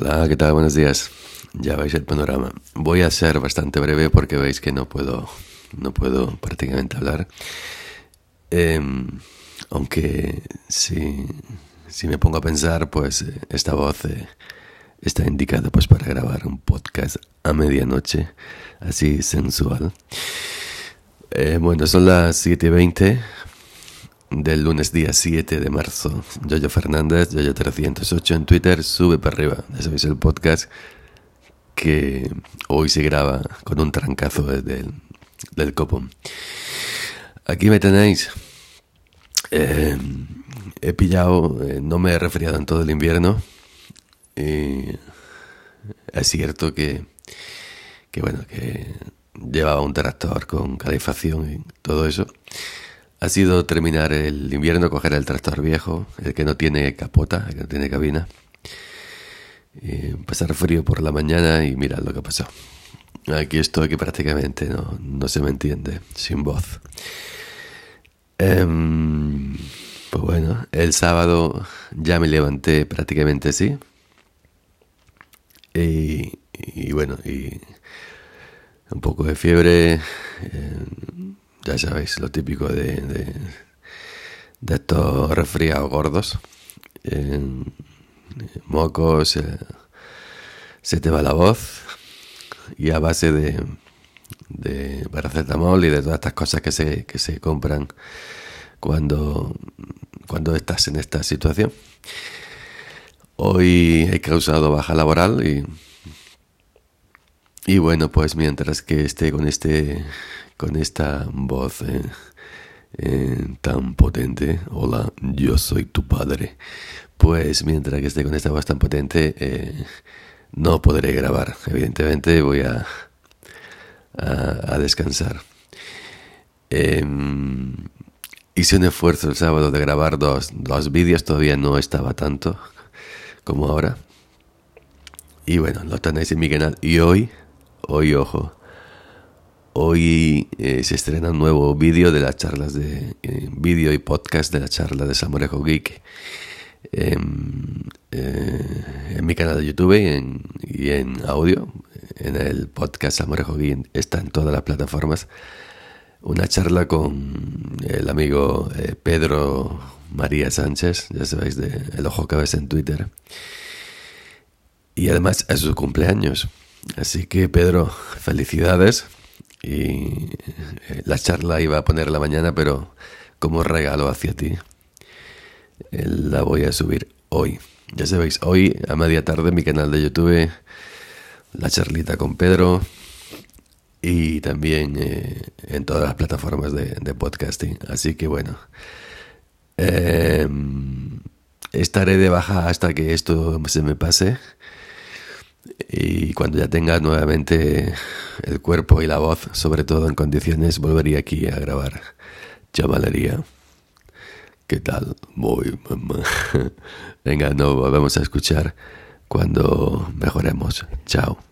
Hola, ¿qué tal? Buenos días. Ya veis el panorama. Voy a ser bastante breve porque veis que no puedo, no puedo prácticamente hablar. Em, aunque si, si, me pongo a pensar, pues eh, esta voz eh, está indicada pues para grabar un podcast a medianoche, así sensual. Eh, bueno, son las 7.20 del lunes día 7 de marzo. Yoyo Fernández, Yoyo308 en Twitter, sube para arriba. Ya sabéis el podcast que hoy se graba con un trancazo desde el, del copo. Aquí me tenéis. Eh, he pillado, eh, no me he resfriado en todo el invierno. Y es cierto que, que, bueno, que llevaba un tractor con calefacción y todo eso ha sido terminar el invierno, coger el tractor viejo, el que no tiene capota, el que no tiene cabina. Y pasar frío por la mañana y mirad lo que pasó. Aquí estoy que prácticamente no, no se me entiende, sin voz. Em, pues bueno, el sábado ya me levanté prácticamente así. Y, bueno, y un poco de fiebre. Em, ya sabéis, lo típico de, de, estos resfriados gordos. mocos, eh, se te va la voz y a base de, de paracetamol y de todas estas cosas que se, que se compran cuando, cuando estás en esta situación. Hoy he causado baja laboral y, y bueno, pues mientras que esté con este con esta voz eh, eh, tan potente. Hola, yo soy tu padre. Pues mientras que esté con esta voz tan potente, eh, no podré grabar. Evidentemente voy a, a, descansar. Em, hice un esfuerzo el sábado de grabar dos, dos vídeos, todavía no estaba tanto como ahora. Y bueno, lo tenéis en mi canal. Y hoy, hoy, ojo, Hoy eh, se estrena un nuevo vídeo de las charlas de eh, vídeo y podcast de la charla de Samorejo Geek em, eh, en, mi canal de YouTube y en, audio. En el podcast Samorejo Geek está en todas las plataformas. Una charla con el amigo Pedro María Sánchez, ya sabéis, de El Ojo Cabeza en Twitter. Y además es su cumpleaños. Así que Pedro, felicidades y eh, la charla iba a poner la mañana, pero como regalo hacia ti, eh, la voy a subir hoy. Ya sabéis, hoy a media tarde en mi canal de YouTube, la charlita con Pedro y también eh, en todas las plataformas de, podcasting. Así que bueno, em, estaré de baja hasta que esto se me pase y cuando ya tenga nuevamente el cuerpo y la voz, sobre todo en condiciones, volvería aquí a grabar chavalería. ¿Qué tal? Muy mamá. Venga, nos volvemos a escuchar cuando mejoremos. Chao.